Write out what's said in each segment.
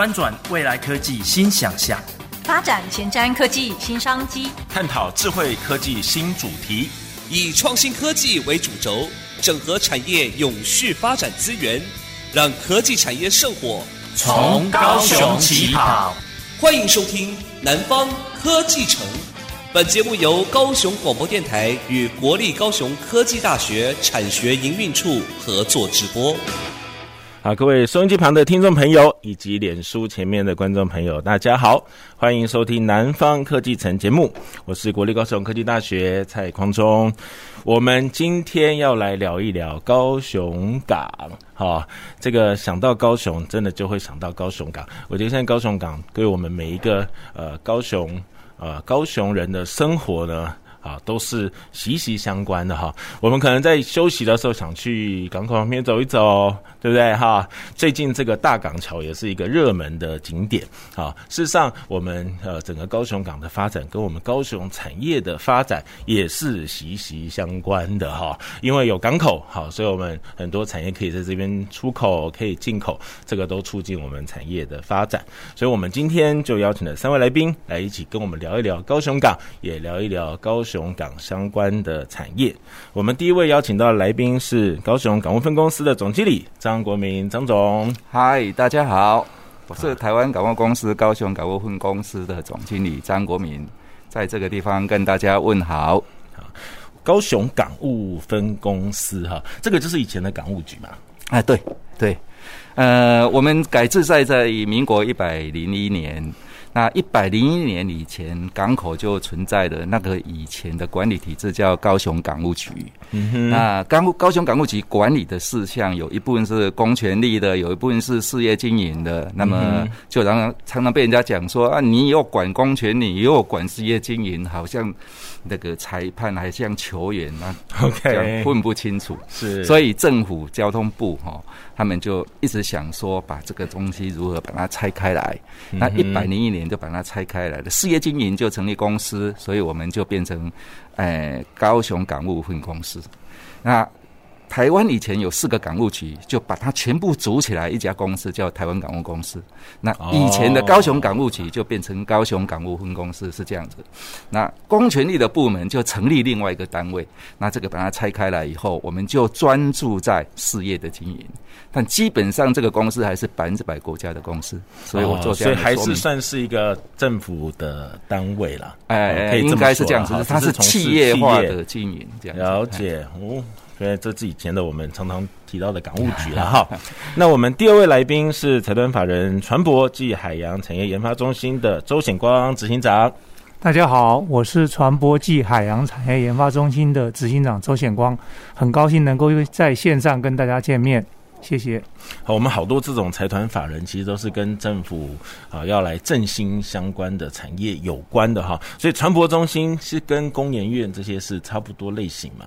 翻转未来科技新想象，发展前瞻科技新商机，探讨智慧科技新主题，以创新科技为主轴，整合产业永续发展资源，让科技产业圣火从高雄起跑。欢迎收听《南方科技城》，本节目由高雄广播电台与国立高雄科技大学产学营运处合作直播。好，各位收音机旁的听众朋友，以及脸书前面的观众朋友，大家好，欢迎收听《南方科技城》节目，我是国立高雄科技大学蔡匡忠。我们今天要来聊一聊高雄港。好，这个想到高雄，真的就会想到高雄港。我觉得现在高雄港对我们每一个呃高雄呃高雄人的生活呢。啊，都是息息相关的哈。我们可能在休息的时候想去港口旁边走一走，对不对哈？最近这个大港桥也是一个热门的景点啊。事实上，我们呃整个高雄港的发展跟我们高雄产业的发展也是息息相关的哈。因为有港口好，所以我们很多产业可以在这边出口，可以进口，这个都促进我们产业的发展。所以我们今天就邀请了三位来宾来一起跟我们聊一聊高雄港，也聊一聊高雄。高雄港相关的产业，我们第一位邀请到的来宾是高雄港务分公司的总经理张国民，张总。嗨，大家好，我是台湾港务公司高雄港务分公司的总经理张国民，在这个地方跟大家问好。高雄港务分公司哈，这个就是以前的港务局嘛？哎，对对，呃，我们改制在在民国一百零一年。那一百零一年以前，港口就存在的那个以前的管理体制叫高雄港务局。那高高雄港务局管理的事项有一部分是公权力的，有一部分是事业经营的。那么就常常常常被人家讲说啊，你又管公权力，又管事业经营，好像那个裁判还像球员啊，OK，混不清楚。是。所以政府交通部哈，他们就一直想说，把这个东西如何把它拆开来。那一百零一年。就把它拆开来了事业经营就成立公司，所以我们就变成，呃，高雄港务分公司。那台湾以前有四个港务局，就把它全部组起来一家公司，叫台湾港务公司。那以前的高雄港务局就变成高雄港务分公司，是这样子。那公权力的部门就成立另外一个单位。那这个把它拆开来以后，我们就专注在事业的经营。但基本上这个公司还是百分之百国家的公司，所以我做这样所以还是算是一个政府的单位了。哎，应该是这样子，它是企业化的经营，这样了解哦。因为这是以前的我们常常提到的港务局了 哈。那我们第二位来宾是财团法人船舶暨海洋产业研发中心的周显光执行长。大家好，我是船舶暨海洋产业研发中心的执行长周显光，很高兴能够在线上跟大家见面，谢谢。好，我们好多这种财团法人其实都是跟政府啊要来振兴相关的产业有关的哈，所以船舶中心是跟工研院这些是差不多类型嘛？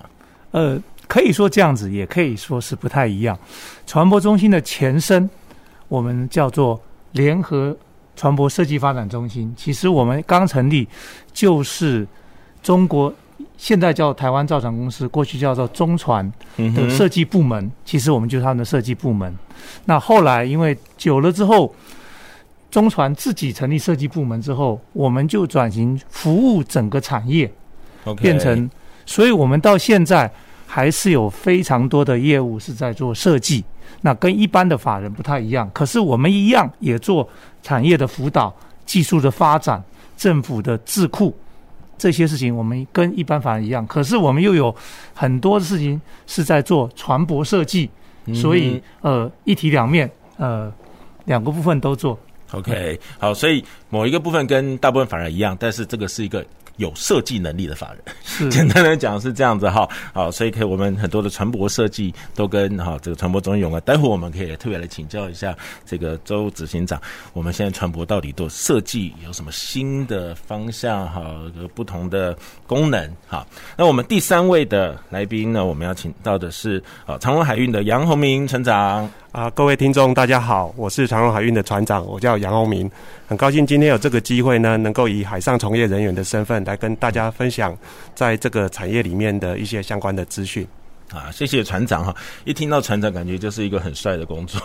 呃。可以说这样子，也可以说是不太一样。传播中心的前身，我们叫做联合传播设计发展中心。其实我们刚成立，就是中国现在叫台湾造船公司，过去叫做中船的设计部门。其实我们就是他们的设计部门。那后来因为久了之后，中船自己成立设计部门之后，我们就转型服务整个产业，变成，所以我们到现在。还是有非常多的业务是在做设计，那跟一般的法人不太一样。可是我们一样也做产业的辅导、技术的发展、政府的智库这些事情，我们跟一般法人一样。可是我们又有很多的事情是在做船舶设计，所以呃一体两面，呃两个部分都做。OK，好，所以某一个部分跟大部分法人一样，但是这个是一个。有设计能力的法人。是 简单来讲是这样子哈，好，所以可以我们很多的船舶设计都跟哈这个船舶中心有关。待会我们可以特别来请教一下这个周执行长，我们现在船舶到底做设计有什么新的方向哈，有不同的功能哈。那我们第三位的来宾呢，我们要请到的是啊长隆海运的杨宏明船长。啊，各位听众，大家好，我是长荣海运的船长，我叫杨欧明，很高兴今天有这个机会呢，能够以海上从业人员的身份来跟大家分享在这个产业里面的一些相关的资讯。啊，谢谢船长哈！一听到船长，感觉就是一个很帅的工作。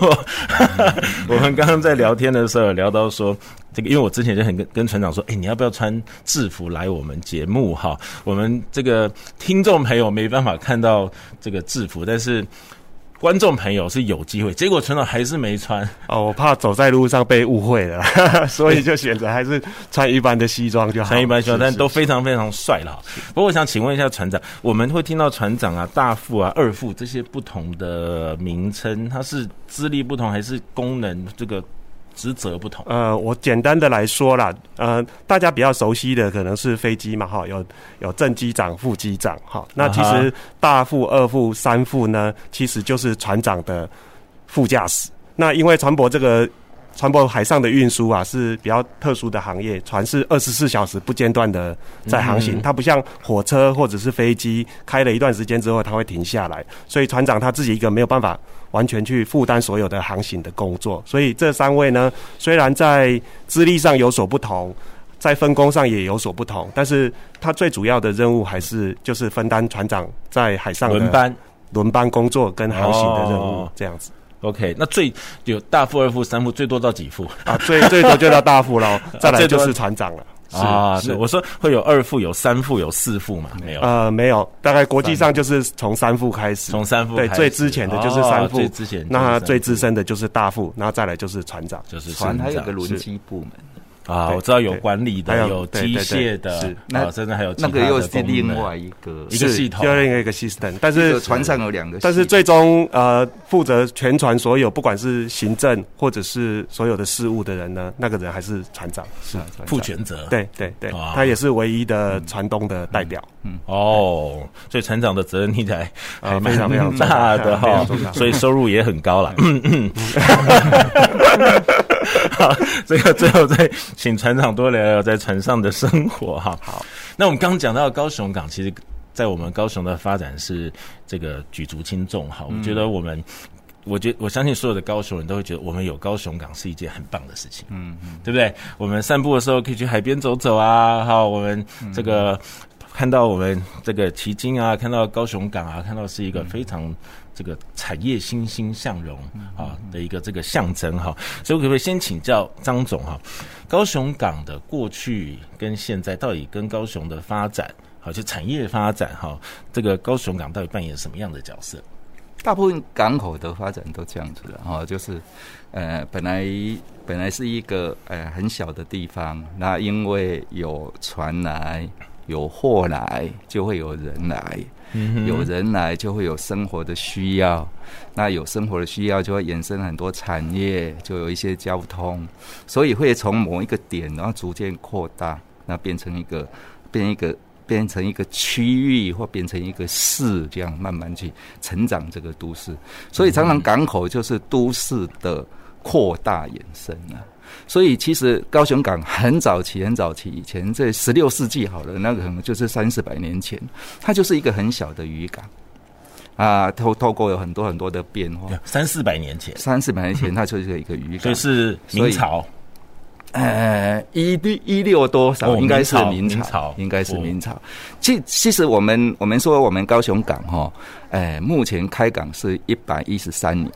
我们刚刚在聊天的时候聊到说，这个因为我之前就很跟跟船长说，哎，你要不要穿制服来我们节目哈？我们这个听众朋友没办法看到这个制服，但是。观众朋友是有机会，结果船长还是没穿哦，我怕走在路上被误会了，所以就选择还是穿一般的西装就好。穿一般西装，但都非常非常帅了。不过我想请问一下船长，我们会听到船长啊、大副啊、二副这些不同的名称，它是资历不同还是功能这个？职责不同。呃，我简单的来说啦，呃，大家比较熟悉的可能是飞机嘛，哈，有有正机长、副机长，哈。那其实大副、二副、三副呢，其实就是船长的副驾驶。那因为船舶这个。船舶海上的运输啊，是比较特殊的行业，船是二十四小时不间断的在航行，它不像火车或者是飞机，开了一段时间之后它会停下来，所以船长他自己一个没有办法完全去负担所有的航行的工作，所以这三位呢，虽然在资历上有所不同，在分工上也有所不同，但是他最主要的任务还是就是分担船长在海上轮班轮班工作跟航行的任务这样子。OK，那最有大副、二副、三副，最多到几副啊？最最多就到大副了，再来就是船长了。啊，是我说会有二副、有三副、有四副嘛？没有？呃，没有，大概国际上就是从三副开始，从三副对，最之前的就是三副，最之前，那最资深的就是大副，然后再来就是船长，就是船还有个轮机部门。啊，我知道有管理的，有机械的，是。那甚至还有那个又是另外一个一个系统，就另外一个 system。但是船上有两个，但是最终呃负责全船所有不管是行政或者是所有的事务的人呢，那个人还是船长，是负全责。对对对，他也是唯一的船东的代表。嗯哦，所以船长的责任听起来还非常非常大的哈，所以收入也很高了。好，这个最后再请船长多聊聊在船上的生活哈。好，那我们刚刚讲到高雄港，其实，在我们高雄的发展是这个举足轻重哈。我觉得我们，我觉我相信所有的高雄人都会觉得，我们有高雄港是一件很棒的事情。嗯嗯，对不对？我们散步的时候可以去海边走走啊。好，我们这个看到我们这个旗津啊，看到高雄港啊，看到是一个非常。这个产业欣欣向荣啊的一个这个象征哈，所以我可不可以先请教张总哈，高雄港的过去跟现在到底跟高雄的发展，好就产业发展哈，这个高雄港到底扮演什么样的角色？大部分港口的发展都这样子的哈，就是呃本来本来是一个呃很小的地方，那因为有船来有货来，就会有人来。有人来就会有生活的需要，那有生活的需要就会衍生很多产业，就有一些交通，所以会从某一个点，然后逐渐扩大，那变成一个，变一个，变成一个区域或变成一个市，这样慢慢去成长这个都市。所以常常港口就是都市的扩大延伸啊。所以其实高雄港很早期、很早期以前，在十六世纪好了，那个可能就是三四百年前，它就是一个很小的渔港啊。透透过有很多很多的变化，三四百年前，三四百年前它就是一个渔港，所以是明朝。呃，一六一六多少？应该是明朝，应该是明朝。其其实我们我们说我们高雄港哈，呃，目前开港是一百一十三年。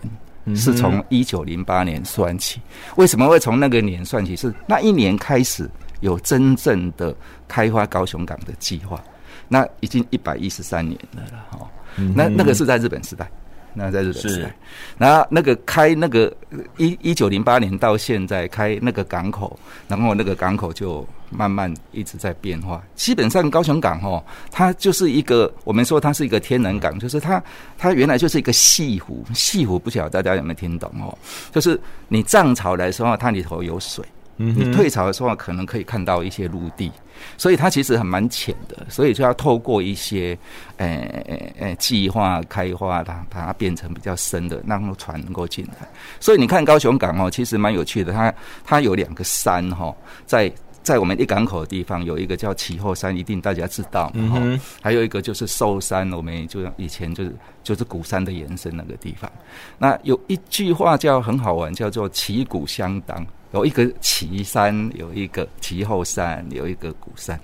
是从一九零八年算起，为什么会从那个年算起？是那一年开始有真正的开发高雄港的计划，那已经一百一十三年了了哈。那那个是在日本时代。那在日本时代，然后那个开那个一一九零八年到现在开那个港口，然后那个港口就慢慢一直在变化。基本上高雄港哦，它就是一个我们说它是一个天然港，就是它它原来就是一个西湖，西湖不晓得大家有没有听懂哦？就是你涨潮来的时候，它里头有水，嗯，你退潮的时候可能可以看到一些陆地，所以它其实还蛮浅的，所以就要透过一些呃呃呃计划开发它，把它变成比较深的，让船能够进来。所以你看高雄港哦，其实蛮有趣的，它它有两个山哈，在。在我们一港口的地方，有一个叫旗后山，一定大家知道。嗯哼。还有一个就是寿山，我们就以前就是就是鼓山的延伸那个地方。那有一句话叫很好玩，叫做旗鼓相当。有一个旗山，有一个旗后山，有一个鼓山，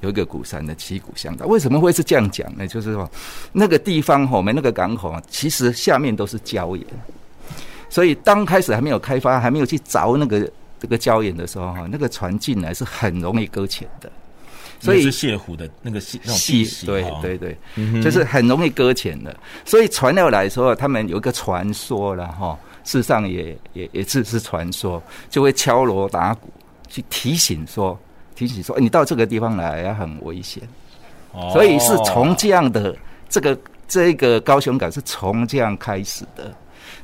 有一个鼓山的旗鼓相当。为什么会是这样讲呢？就是说那个地方，我们那个港口啊，其实下面都是礁岩，所以刚开始还没有开发，还没有去凿那个。这个礁岩的时候哈，那个船进来是很容易搁浅的，所以是泻湖的那个泻泻，对对对，就是很容易搁浅的。所以船要来的时候，他们有一个传说了哈，事实上也也也只是传说，就会敲锣打鼓去提醒说，提醒说，你到这个地方来要很危险。所以是从这样的这个这个高雄港是从这样开始的。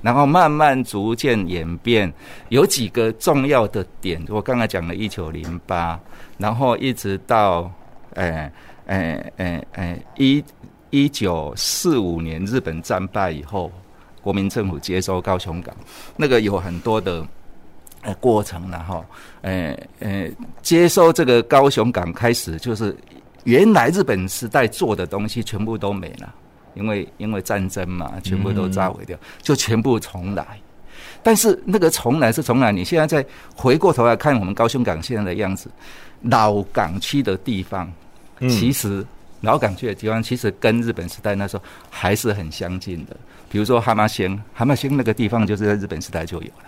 然后慢慢逐渐演变，有几个重要的点，我刚才讲了一九零八，然后一直到，诶诶诶诶一一九四五年日本战败以后，国民政府接收高雄港，那个有很多的呃过程，然后诶诶接收这个高雄港开始，就是原来日本时代做的东西全部都没了。因为因为战争嘛，全部都炸毁掉，就全部重来。但是那个重来是重来，你现在再回过头来看我们高雄港现在的样子，老港区的地方，其实老港区的地方其实跟日本时代那时候还是很相近的。比如说蛤蟆星，蛤蟆星那个地方就是在日本时代就有了。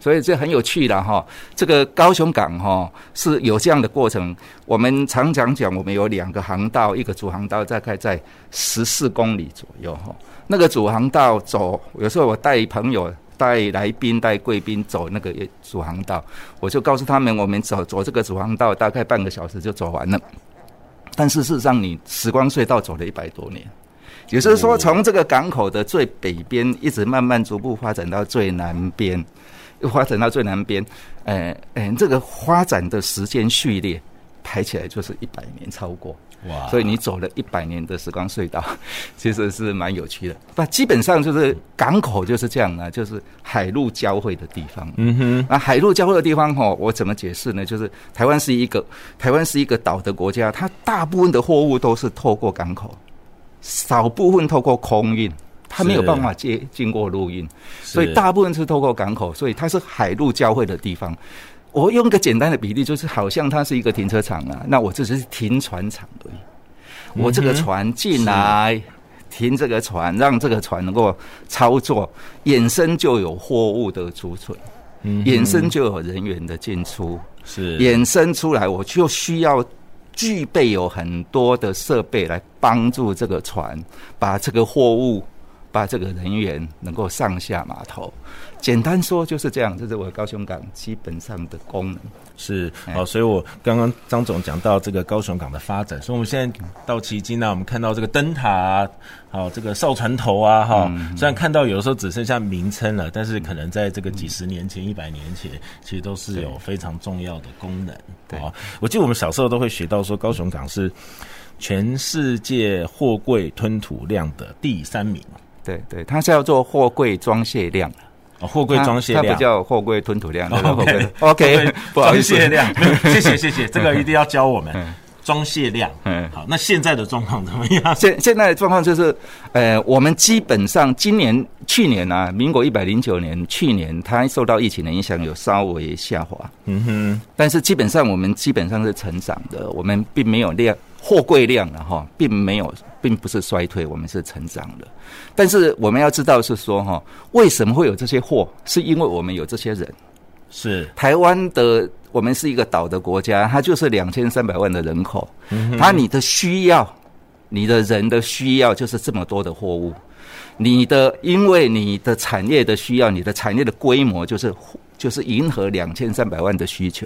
所以这很有趣的哈，这个高雄港哈是有这样的过程。我们常常讲，我们有两个航道，一个主航道大概在十四公里左右哈。那个主航道走，有时候我带朋友、带来宾、带贵宾走那个主航道，我就告诉他们，我们走走这个主航道大概半个小时就走完了。但是事实上，你时光隧道走了一百多年，也就是说，从这个港口的最北边一直慢慢逐步发展到最南边。发展到最南边，呃，呃，这个发展的时间序列排起来就是一百年超过，哇！所以你走了一百年的时光隧道，其实是蛮有趣的。那基本上就是港口就是这样啊，就是海陆交汇的地方。嗯哼，那海陆交汇的地方哈，我怎么解释呢？就是台湾是一个台湾是一个岛的国家，它大部分的货物都是透过港口，少部分透过空运。它没有办法接经过陆运，所以大部分是透过港口，所以它是海陆交汇的地方。我用一个简单的比例，就是好像它是一个停车场啊，那我这只是停船场而已。我这个船进来停这个船，让这个船能够操作，衍生就有货物的储存，衍生就有人员的进出，是衍生出来，我就需要具备有很多的设备来帮助这个船把这个货物。把这个人员能够上下码头，简单说就是这样，这是我高雄港基本上的功能。是哦，所以我刚刚张总讲到这个高雄港的发展，所以我们现在到旗津呢，我们看到这个灯塔啊，好这个哨船头啊，哈、嗯，虽然看到有的时候只剩下名称了，但是可能在这个几十年前、一百年前，其实都是有非常重要的功能。对，我记得我们小时候都会学到说，高雄港是全世界货柜吞吐量的第三名。对对，它是要做货柜装卸量哦，货柜装卸量，它不叫货柜吞吐量。OK OK，装卸量，谢谢谢谢，这个一定要教我们装卸量。嗯，好，那现在的状况怎么样？现现在的状况就是，呃，我们基本上今年、去年啊，民国一百零九年，去年它受到疫情的影响，有稍微下滑。嗯哼，但是基本上我们基本上是成长的，我们并没有量。货柜量了哈，并没有，并不是衰退，我们是成长的。但是我们要知道是说哈，为什么会有这些货？是因为我们有这些人。是台湾的，我们是一个岛的国家，它就是两千三百万的人口。嗯，它你的需要，你的人的需要就是这么多的货物。你的因为你的产业的需要，你的产业的规模就是。就是迎合两千三百万的需求，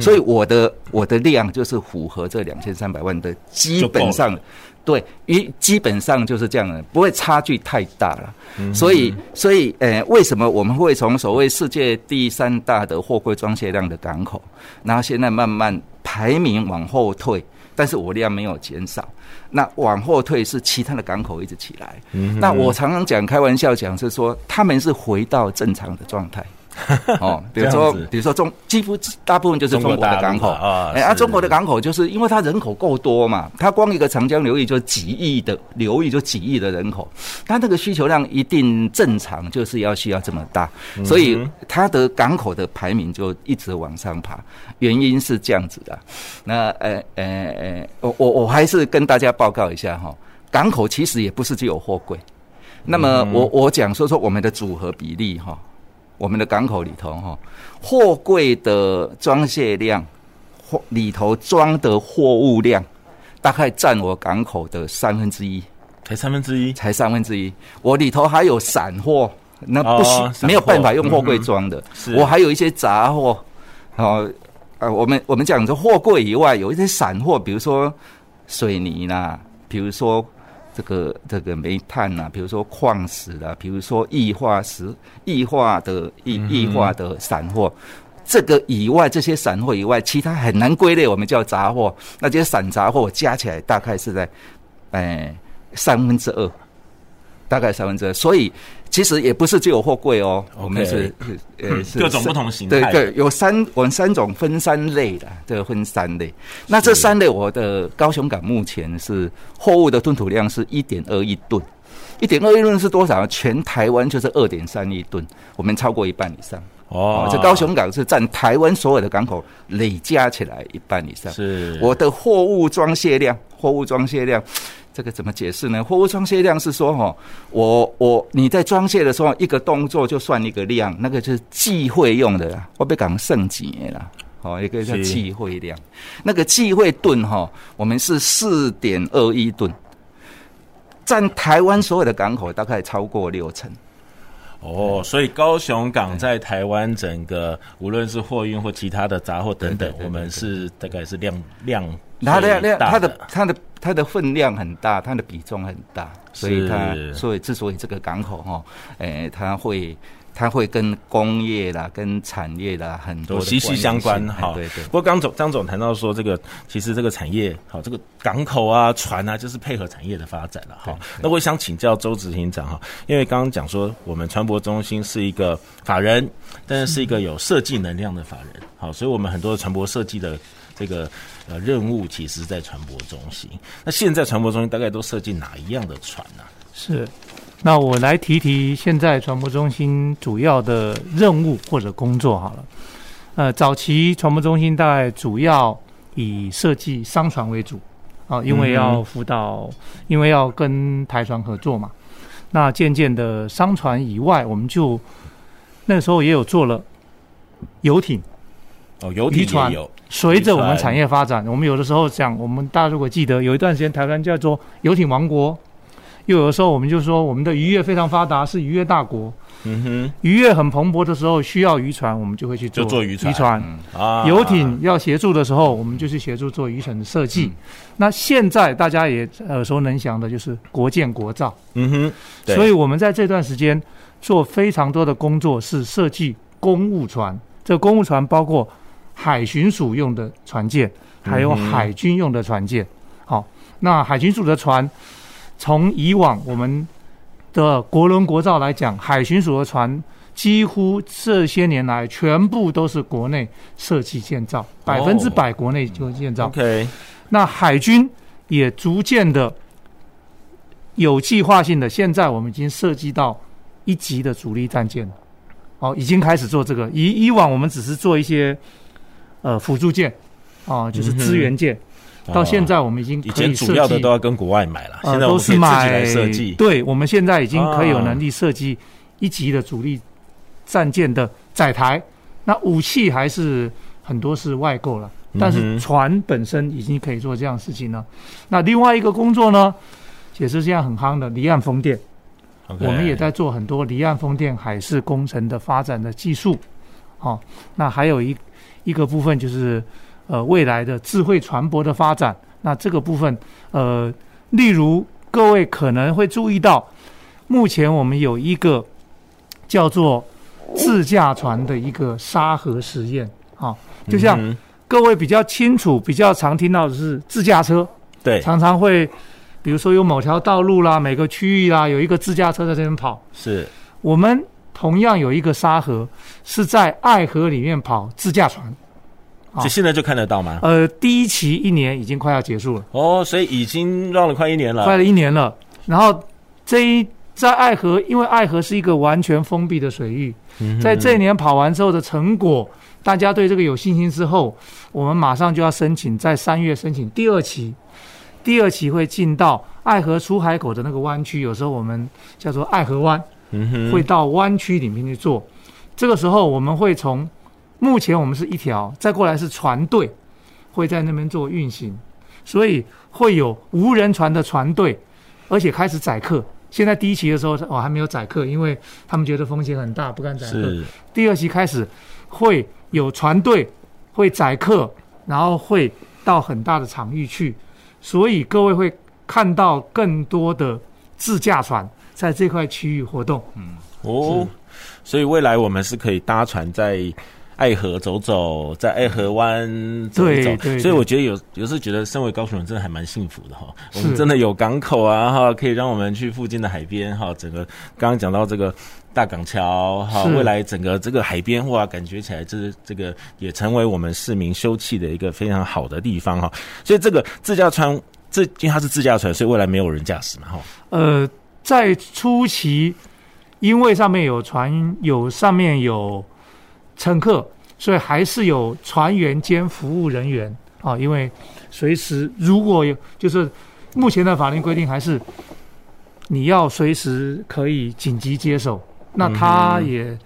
所以我的我的量就是符合这两千三百万的基本上对，一基本上就是这样的，不会差距太大了。嗯、所以，所以，呃，为什么我们会从所谓世界第三大的货柜装卸量的港口，然后现在慢慢排名往后退，但是我量没有减少。那往后退是其他的港口一直起来。嗯、那我常常讲开玩笑讲是说，他们是回到正常的状态。哦，比如说，比如说中，几乎大部分就是中国的港口啊。哎，啊，中国的港口就是因为它人口够多嘛，它光一个长江流域就几亿的流域，就几亿的人口，它那个需求量一定正常，就是要需要这么大，所以它的港口的排名就一直往上爬，原因是这样子的。那呃呃呃，我我我还是跟大家报告一下哈，港口其实也不是只有货柜，那么我我讲说说我们的组合比例哈。我们的港口里头，哈，货柜的装卸量，货里头装的货物量，大概占我港口的三分之一，才三分之一，才三分之一。我里头还有散货，那不行，没有办法用货柜装的。我还有一些杂货，哦，呃，我们我们讲说货柜以外，有一些散货，比如说水泥啦，比如说。这个这个煤炭呐、啊，比如说矿石啦，比如说液化石、液化的液液化的散货，这个以外，这些散货以外，其他很难归类，我们叫杂货。那这些散杂货加起来大概是在，哎，三分之二。大概三分之二，所以其实也不是只有货柜哦我们是 呃是各种不同形态，对对，有三我们三种分三类的，这个分三类。那这三类，我的高雄港目前是货物的吞吐量是一点二亿吨，一点二亿吨是多少？全台湾就是二点三亿吨，我们超过一半以上哦。这高雄港是占台湾所有的港口累加起来一半以上。是我的货物装卸量，货物装卸量。这个怎么解释呢？货物装卸量是说，哈，我我你在装卸的时候，一个动作就算一个量，那个就是忌讳用的啦，我被讲圣洁啦。哦，一个叫忌讳量，那个忌讳吨哈，我们是四点二一吨，占台湾所有的港口大概超过六成。哦，所以高雄港在台湾整个，无论是货运或其他的杂货等等，我们是大概是量量。它的量，它的它的它的分量很大，它的比重很大，所以它所以之所以这个港口哈，诶，它会它会跟工业啦、跟产业啦很多息息相关哈。对对。不过刚总张总谈到说，这个其实这个产业好，这个港口啊、船啊，就是配合产业的发展了哈。那我想请教周执行长哈，因为刚刚讲说我们船舶中心是一个法人，但是是一个有设计能量的法人，好，所以我们很多的船舶设计的。这个呃任务其实，在船舶中心。那现在船舶中心大概都设计哪一样的船呢、啊？是，那我来提提现在船舶中心主要的任务或者工作好了。呃，早期船舶中心大概主要以设计商船为主啊，因为要辅导，嗯、因为要跟台船合作嘛。那渐渐的商船以外，我们就那时候也有做了游艇。哦，游艇也有。随着我们产业发展，我们有的时候讲，我们大家如果记得，有一段时间台湾叫做游艇王国，又有的时候我们就说我们的渔业非常发达，是渔业大国。嗯哼，渔业很蓬勃的时候，需要渔船，我们就会去做渔船。渔船啊，游艇要协助的时候，我们就去协助做渔船的设计。嗯、那现在大家也耳熟能详的就是国建国造。嗯哼，所以我们在这段时间做非常多的工作，是设计公务船。这个公务船包括。海巡署用的船舰，还有海军用的船舰。好、嗯哦，那海巡署的船，从以往我们的国轮国造来讲，海巡署的船几乎这些年来全部都是国内设计建造，百分之百国内就建造。OK，那海军也逐渐的有计划性的，现在我们已经涉及到一级的主力战舰了。哦，已经开始做这个。以以往我们只是做一些。呃，辅助舰，啊，就是资源舰，嗯，到现在我们已经可以前主要的都要跟国外买了，呃，现在我们可以自己来设计。对，我们现在已经可以有能力设计一级的主力战舰的载台，那武器还是很多是外购了，但是船本身已经可以做这样的事情了。那另外一个工作呢，也是现在很夯的离岸风电我们也在做很多离岸风电海事工程的发展的技术。好，那还有一。一个部分就是，呃，未来的智慧船舶的发展。那这个部分，呃，例如各位可能会注意到，目前我们有一个叫做自驾船的一个沙盒实验，啊，就像各位比较清楚、比较常听到的是自驾车，对，常常会，比如说有某条道路啦、每个区域啦，有一个自驾车在这边跑，是。我们同样有一个沙河是在爱河里面跑自驾船。就现在就看得到吗？呃，第一期一年已经快要结束了哦，所以已经绕了快一年了，快了一年了。然后这一在爱河，因为爱河是一个完全封闭的水域，嗯、在这一年跑完之后的成果，大家对这个有信心之后，我们马上就要申请，在三月申请第二期。第二期会进到爱河出海口的那个湾区，有时候我们叫做爱河湾，会到湾区里面去做。这个时候我们会从。目前我们是一条，再过来是船队会在那边做运行，所以会有无人船的船队，而且开始载客。现在第一期的时候，哦还没有载客，因为他们觉得风险很大，不敢载客。第二期开始会有船队会载客，然后会到很大的场域去，所以各位会看到更多的自驾船在这块区域活动。嗯，哦，所以未来我们是可以搭船在。爱河走走，在爱河湾走一走，所以我觉得有有时候觉得身为高雄人真的还蛮幸福的哈。我们真的有港口啊哈，可以让我们去附近的海边哈。整个刚刚讲到这个大港桥哈，未来整个这个海边哇，感觉起来这这个也成为我们市民休憩的一个非常好的地方哈。所以这个自驾船，这因为它是自驾船，所以未来没有人驾驶嘛哈。呃，在初期，因为上面有船，有上面有。乘客，所以还是有船员兼服务人员啊，因为随时如果有，就是目前的法律规定还是你要随时可以紧急接手。那他也，嗯、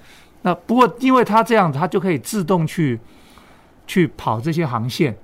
那不过因为他这样，他就可以自动去去跑这些航线，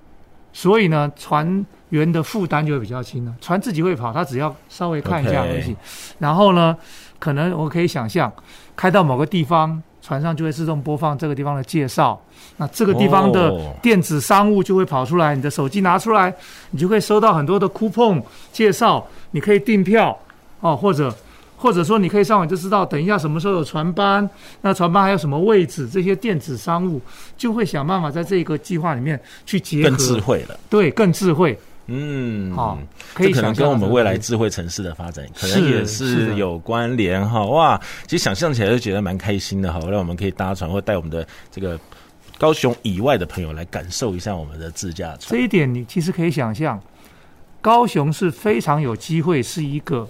所以呢，船员的负担就会比较轻了。船自己会跑，他只要稍微看一下而已。然后呢，可能我可以想象，开到某个地方。船上就会自动播放这个地方的介绍，那这个地方的电子商务就会跑出来，你的手机拿出来，你就会收到很多的 coupon 介绍，你可以订票哦，或者或者说你可以上网就知道，等一下什么时候有船班，那船班还有什么位置，这些电子商务就会想办法在这个计划里面去结合，更智慧了，对，更智慧。嗯，好，可以可能跟我们未来智慧城市的发展，可能也是有关联哈。哇，其实想象起来就觉得蛮开心的哈。让我们可以搭船，或带我们的这个高雄以外的朋友来感受一下我们的自驾船。这一点你其实可以想象，高雄是非常有机会是一个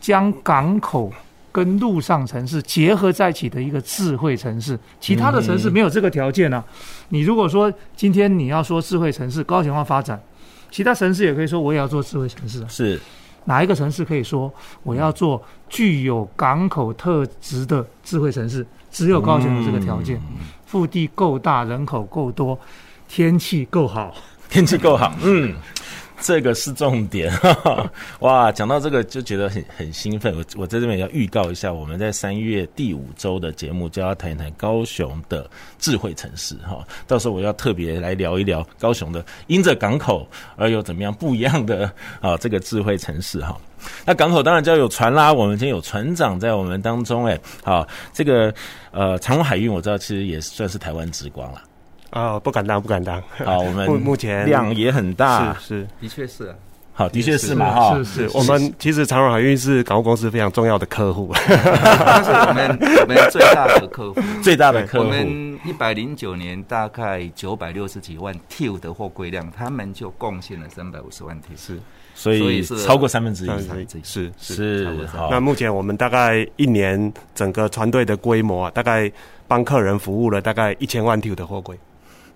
将港口跟陆上城市结合在一起的一个智慧城市。其他的城市没有这个条件啊。你如果说今天你要说智慧城市，高雄要发展。其他城市也可以说，我也要做智慧城市。是哪一个城市可以说我要做具有港口特质的智慧城市？只有高雄有这个条件，腹地够大，人口够多，天气够好，天气够好，嗯。这个是重点，哈哈，哇！讲到这个就觉得很很兴奋。我我在这边要预告一下，我们在三月第五周的节目就要谈一谈高雄的智慧城市，哈。到时候我要特别来聊一聊高雄的因着港口而有怎么样不一样的 啊这个智慧城市，哈。那港口当然就要有船啦，我们今天有船长在我们当中，哎，好，这个呃长荣海运我知道其实也算是台湾之光了。啊、哦，不敢当，不敢当。好，我们目前量也很大，是是，的确是啊。好，的确是嘛，哈，是是，我们其实长荣海运是港务公司非常重要的客户，但是我们我们最大的客户，最大的客户。我们一百零九年大概九百六十几万 TEU 的货柜量，他们就贡献了三百五十万 TEU，是，所以是超过三分之一，是是。是。那目前我们大概一年整个船队的规模啊，大概帮客人服务了大概一千万 TEU 的货柜。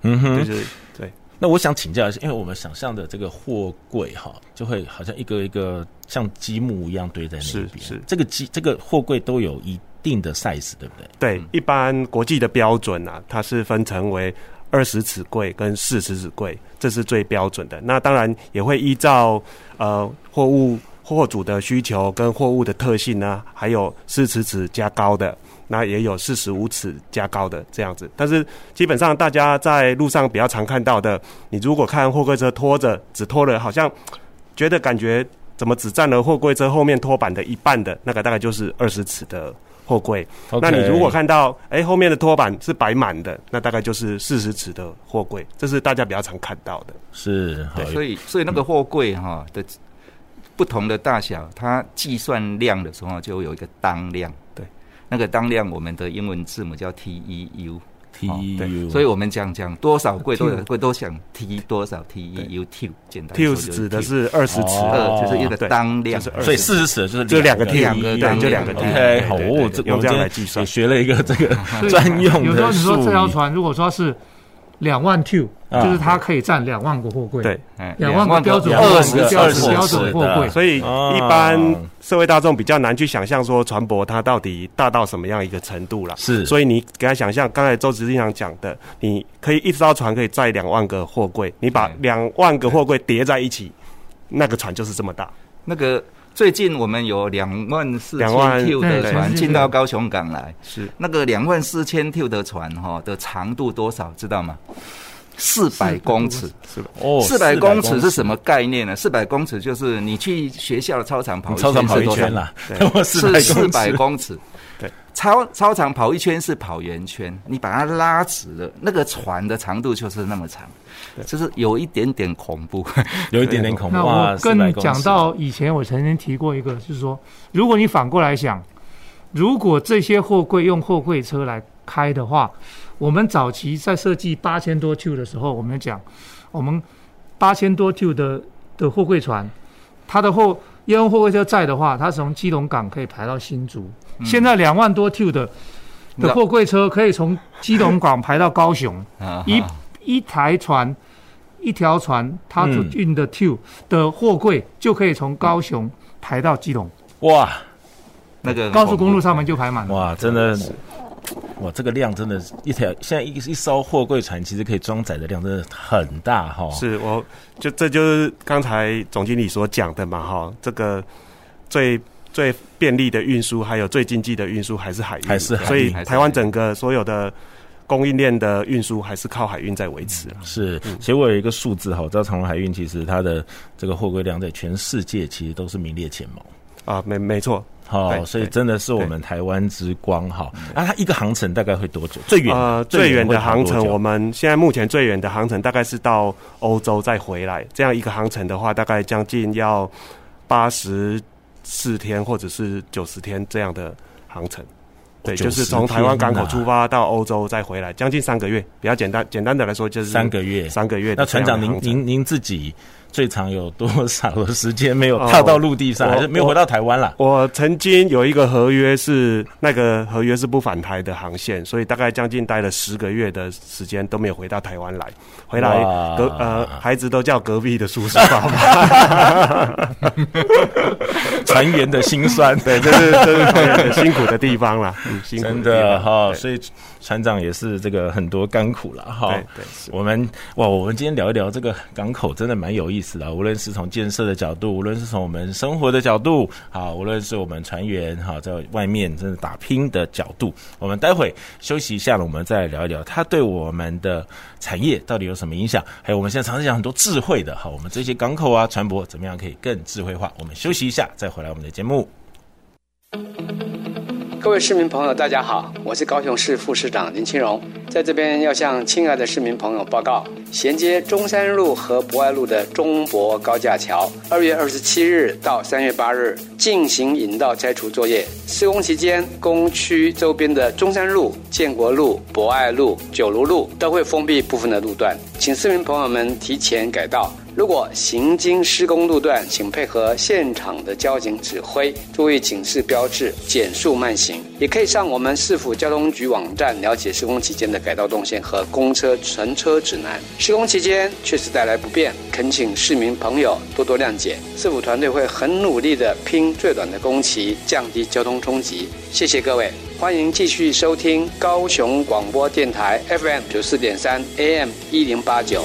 嗯哼，就是对。那我想请教一下，因为我们想象的这个货柜哈，就会好像一个一个像积木一样堆在那边。是是，这个积这个货柜都有一定的 size，对不对？对，一般国际的标准啊，它是分成为二十尺柜跟四十尺柜，这是最标准的。那当然也会依照呃货物货主的需求跟货物的特性呢，还有四十尺加高的。那也有四十五尺加高的这样子，但是基本上大家在路上比较常看到的，你如果看货柜车拖着，只拖了好像觉得感觉怎么只占了货柜车后面拖板的一半的那个，大概就是二十尺的货柜。Okay. 那你如果看到哎、欸、后面的拖板是摆满的，那大概就是四十尺的货柜，这是大家比较常看到的。是，对，所以所以那个货柜哈的不同的大小，它计算量的时候就有一个当量。对，那个当量我们的英文字母叫 TEU。T E U，所以我们讲讲多少贵多少柜都想 T 多少 T E U T，简单。T 指的是二十尺，二就是一个当量，所以四十尺就是就两个 T，两个对，就两个 T。OK，好，我这我们这样来计算，也学了一个这个 专用的。有时候你说这条船如果说是两万 T。就是它可以占两万个货柜，对，两万个标准二十标准标准货柜，所以一般社会大众比较难去想象说船舶它到底大到什么样一个程度了。是，所以你给他想象，刚才周执行长讲的，你可以一艘船可以载两万个货柜，你把两万个货柜叠在一起，那个船就是这么大。那个。最近我们有两万四千 T 的船进到高雄港来，是那个两万四千 T 的船哈的长度多少知道吗？四百公尺，是吧？哦，四百公尺是什么概念呢？四百公尺就是你去学校的操场跑一圈，操场跑一圈啦，是四百公尺。对，操操场跑一圈是跑圆圈，你把它拉直了，那个船的长度就是那么长。就是有一点点恐怖，有一点点恐怖。那我更讲到以前，我曾经提过一个，就是说，如果你反过来想，如果这些货柜用货柜车来开的话，我们早期在设计八千多 Q 的时候，我们讲，我们八千多 Q 的的货柜船，它的货要用货柜车载的话，它从基隆港可以排到新竹。嗯、现在两万多 Q 的的货柜车可以从基隆港排到高雄，一一台船。一条船，它所运的 T 的货柜就可以从高雄排到基隆。哇，那个高速公路上面就排满了。哇，真的，哇，这个量真的，一条现在一一艘货柜船其实可以装载的量真的很大哈。是，我就这就是刚才总经理所讲的嘛哈，这个最最便利的运输，还有最经济的运输还是海运，还是海运，所以台湾整个所有的。供应链的运输还是靠海运在维持。是，其实我有一个数字哈，我知道长荣海运其实它的这个货柜量在全世界其实都是名列前茅啊，没没错，好，所以真的是我们台湾之光哈。那，它一个航程大概会多久？最远啊，最远的航程，我们现在目前最远的航程大概是到欧洲再回来，这样一个航程的话，大概将近要八十四天或者是九十天这样的航程。对，就是从台湾港口出发到欧洲再回来，将近三个月。比较简单，简单的来说就是三个月，三个月。那船长，您您您自己最长有多少的时间没有踏到陆地上，还是没有回到台湾了？我曾经有一个合约是那个合约是不返台的航线，所以大概将近待了十个月的时间都没有回到台湾来。回来隔呃，孩子都叫隔壁的叔叔爸爸。船员的辛酸，对，这是这是很辛苦的地方了。嗯，辛苦真的哈，所以船长也是这个很多甘苦了哈。对，对，我们哇，我们今天聊一聊这个港口，真的蛮有意思的。无论是从建设的角度，无论是从我们生活的角度，好，无论是我们船员哈在外面真的打拼的角度，我们待会休息一下了，我们再来聊一聊它对我们的产业到底有什么影响？还有我们现在常常讲很多智慧的哈，我们这些港口啊、船舶怎么样可以更智慧化？我们休息一下，再回来我们的节目。各位市民朋友，大家好，我是高雄市副市长林清荣，在这边要向亲爱的市民朋友报告，衔接中山路和博爱路的中博高架桥，二月二十七日到三月八日进行引道拆除作业。施工期间，工区周边的中山路、建国路、博爱路、九如路都会封闭部分的路段，请市民朋友们提前改道。如果行经施工路段，请配合现场的交警指挥，注意警示标志，减速慢行。也可以上我们市府交通局网站了解施工期间的改道动线和公车乘车指南。施工期间确实带来不便，恳请市民朋友多多谅解。市府团队会很努力的拼最短的工期，降低交通冲击。谢谢各位，欢迎继续收听高雄广播电台 FM 九四点三 AM 一零八九。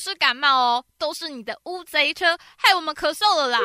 是感冒哦，都是你的乌贼车害我们咳嗽了啦！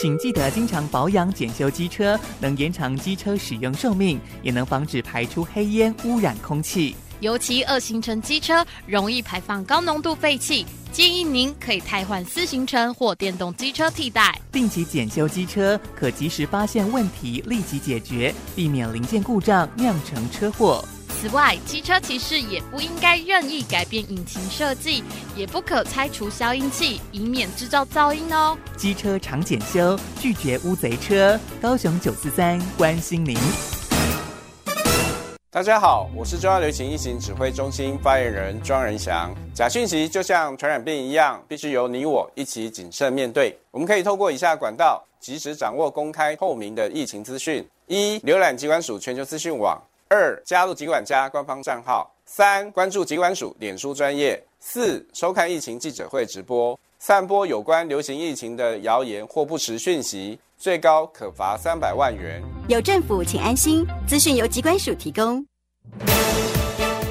请记得经常保养检修机车，能延长机车使用寿命，也能防止排出黑烟污染空气。尤其二行程机车容易排放高浓度废气，建议您可以汰换四行程或电动机车替代。定期检修机车，可及时发现问题，立即解决，避免零件故障酿成车祸。此外，机车骑士也不应该任意改变引擎设计，也不可拆除消音器，以免制造噪音哦。机车常检修，拒绝乌贼车。高雄九四三关心您。大家好，我是中央流行疫情指挥中心发言人庄仁祥。假讯息就像传染病一样，必须由你我一起谨慎面对。我们可以透过以下管道，及时掌握公开透明的疫情资讯：一、浏览机关署全球资讯网。二、加入疾管家官方账号；三、关注疾管署脸书专业；四、收看疫情记者会直播。散播有关流行疫情的谣言或不实讯息，最高可罚三百万元。有政府，请安心。资讯由疾管署提供。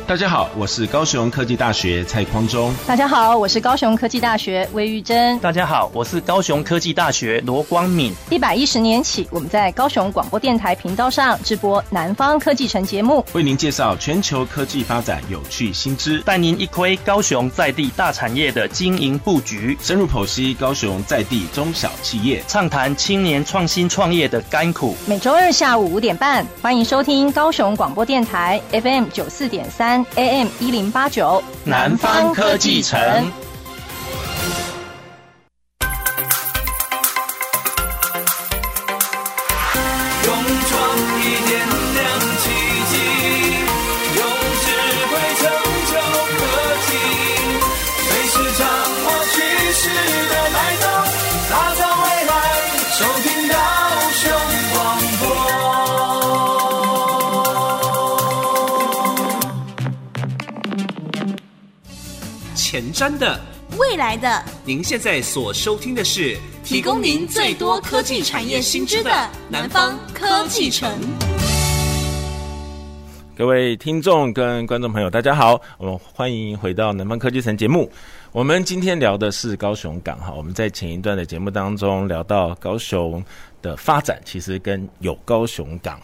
大家好，我是高雄科技大学蔡匡忠。大家好，我是高雄科技大学魏玉珍。大家好，我是高雄科技大学罗光敏。一百一十年起，我们在高雄广播电台频道上直播《南方科技城》节目，为您介绍全球科技发展有趣新知，带您一窥高雄在地大产业的经营布局，深入剖析高雄在地中小企业，畅谈青年创新创业的甘苦。每周二下午五点半，欢迎收听高雄广播电台 FM 九四点三。AM 一零八九，南方科技城。瞻的，未来的，您现在所收听的是提供您最多科技产业新知的南方科技城。各位听众跟观众朋友，大家好，我们欢迎回到南方科技城节目。我们今天聊的是高雄港哈，我们在前一段的节目当中聊到高雄的发展，其实跟有高雄港。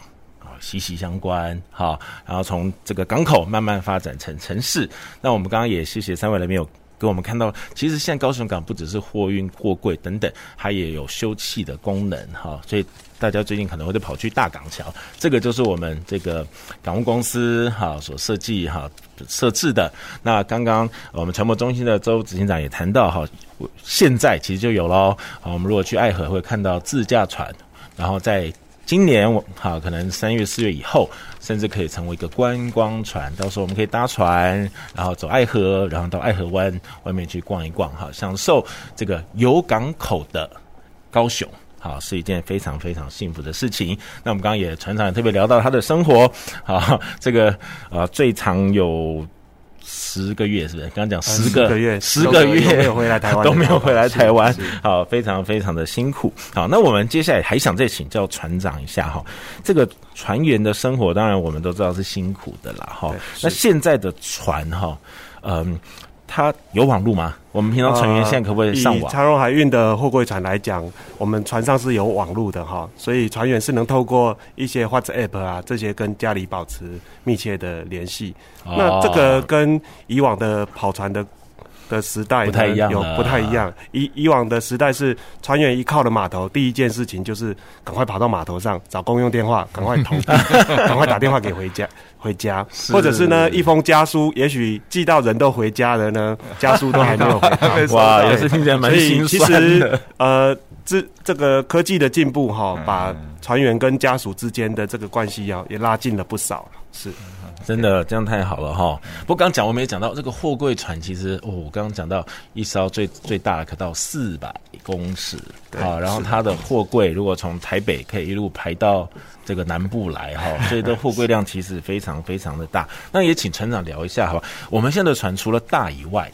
息息相关，哈，然后从这个港口慢慢发展成城市。那我们刚刚也谢谢三位来宾有给我们看到，其实现在高雄港不只是货运、货柜等等，它也有休憩的功能，哈。所以大家最近可能会跑去大港桥，这个就是我们这个港务公司哈所设计哈设置的。那刚刚我们传播中心的周执行长也谈到哈，现在其实就有喽。好，我们如果去爱河会看到自驾船，然后在。今年我好，可能三月四月以后，甚至可以成为一个观光船。到时候我们可以搭船，然后走爱河，然后到爱河湾外面去逛一逛，哈，享受这个有港口的高雄，好，是一件非常非常幸福的事情。那我们刚刚也船长也特别聊到他的生活，好，这个呃最长有。十个月是不是？刚刚讲十个、月，十个月没有回来台湾，都没有回来台湾。好，非常非常的辛苦。好，那我们接下来还想再请教船长一下哈，这个船员的生活，当然我们都知道是辛苦的啦。哈，那现在的船哈，嗯。它有网路吗？我们平常船员现在可不可以上网？呃、以长荣海运的货柜船来讲，我们船上是有网路的哈，所以船员是能透过一些 WhatsApp 啊这些跟家里保持密切的联系。哦、那这个跟以往的跑船的。的时代不太一样，有不太一样。以以往的时代是船员一靠了码头，第一件事情就是赶快跑到码头上找公用电话，赶快通，赶快打电话给回家回家，或者是呢一封家书，也许寄到人都回家了呢，家书都还没有回到。哇，也是听起来蛮心酸的。所以其实呃。这这个科技的进步哈，把船员跟家属之间的这个关系要，也拉近了不少。是，真的这样太好了哈。不过刚讲我们也讲到这个货柜船，其实哦，我刚刚讲到一艘最最大的可到四百公尺啊，然后它的货柜如果从台北可以一路排到这个南部来哈，所以这货柜量其实非常非常的大。那也请船长聊一下好吧？我们现在的船除了大以外，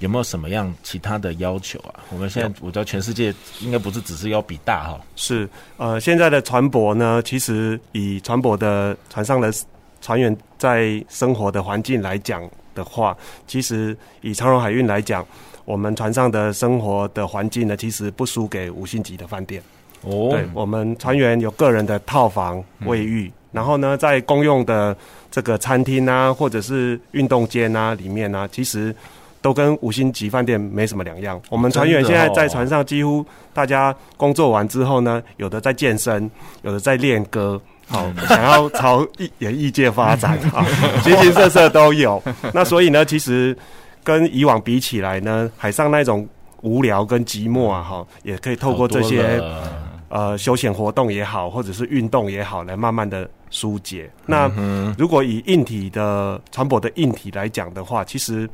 有没有什么样其他的要求啊？我们现在我知道全世界应该不是只是要比大哈，是呃，现在的船舶呢，其实以船舶的船上的船员在生活的环境来讲的话，其实以长荣海运来讲，我们船上的生活的环境呢，其实不输给五星级的饭店。哦，对，我们船员有个人的套房、卫浴，嗯、然后呢，在公用的这个餐厅啊，或者是运动间啊里面呢、啊，其实。都跟五星级饭店没什么两样。我们船员现在在船上，几乎大家工作完之后呢，有的在健身，有的在练歌，好，想要朝艺演艺界发展 啊，形形色色都有。那所以呢，其实跟以往比起来呢，海上那种无聊跟寂寞啊，哈，也可以透过这些呃休闲活动也好，或者是运动也好，来慢慢的疏解。那如果以硬体的船舶的硬体来讲的话，其实。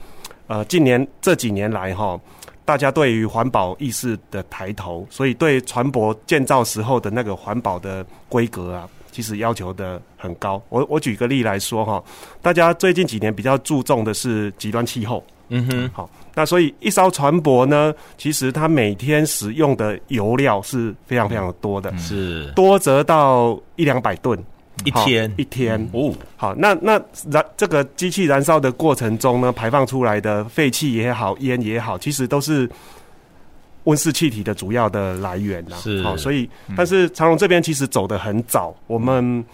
呃，近年这几年来哈，大家对于环保意识的抬头，所以对船舶建造时候的那个环保的规格啊，其实要求的很高。我我举个例来说哈，大家最近几年比较注重的是极端气候。嗯哼，好，那所以一艘船舶呢，其实它每天使用的油料是非常非常多的，是。多则到一两百吨。一天。一天。哦，好，那那燃这个机器燃烧的过程中呢，排放出来的废气也好，烟也好，其实都是温室气体的主要的来源呐。是，好，所以但是长荣这边其实走得很早，我们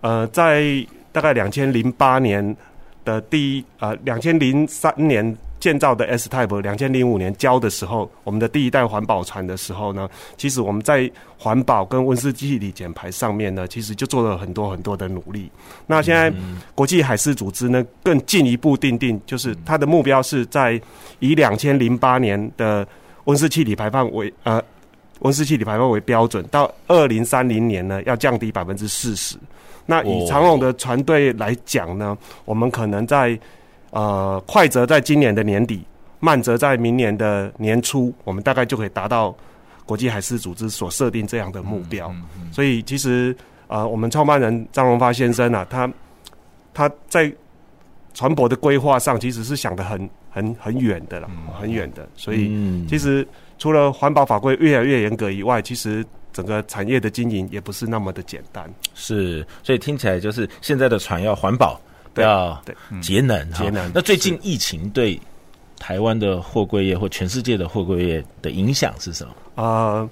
呃在大概两千零八年的第一呃两千零三年。建造的 S Type，两千零五年交的时候，我们的第一代环保船的时候呢，其实我们在环保跟温室气体减排上面呢，其实就做了很多很多的努力。那现在国际海事组织呢，更进一步定定，就是它的目标是在以两千零八年的温室气体排放为呃温室气体排放为标准，到二零三零年呢，要降低百分之四十。那以长荣的船队来讲呢，我们可能在呃，快则在今年的年底，慢则在明年的年初，我们大概就可以达到国际海事组织所设定这样的目标。嗯嗯嗯、所以，其实呃，我们创办人张荣发先生啊，他他在船舶的规划上，其实是想的很很很远的了，很远的。所以，其实除了环保法规越来越严格以外，其实整个产业的经营也不是那么的简单。是，所以听起来就是现在的船要环保。要对节能，节能。那最近疫情对台湾的货柜业或全世界的货柜业的影响是什么？呃，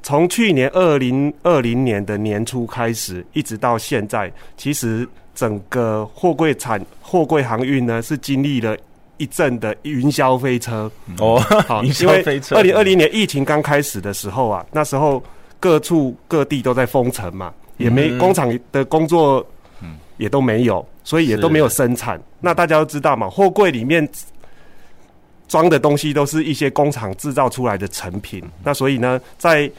从去年二零二零年的年初开始，一直到现在，其实整个货柜产货柜航运呢，是经历了一阵的云霄飞车。哦，好，云霄飞车。二零二零年疫情刚开始的时候啊，那时候各处各地都在封城嘛，也没工厂的工作，也都没有。所以也都没有生产。那大家都知道嘛，货柜里面装的东西都是一些工厂制造出来的成品。那所以呢，在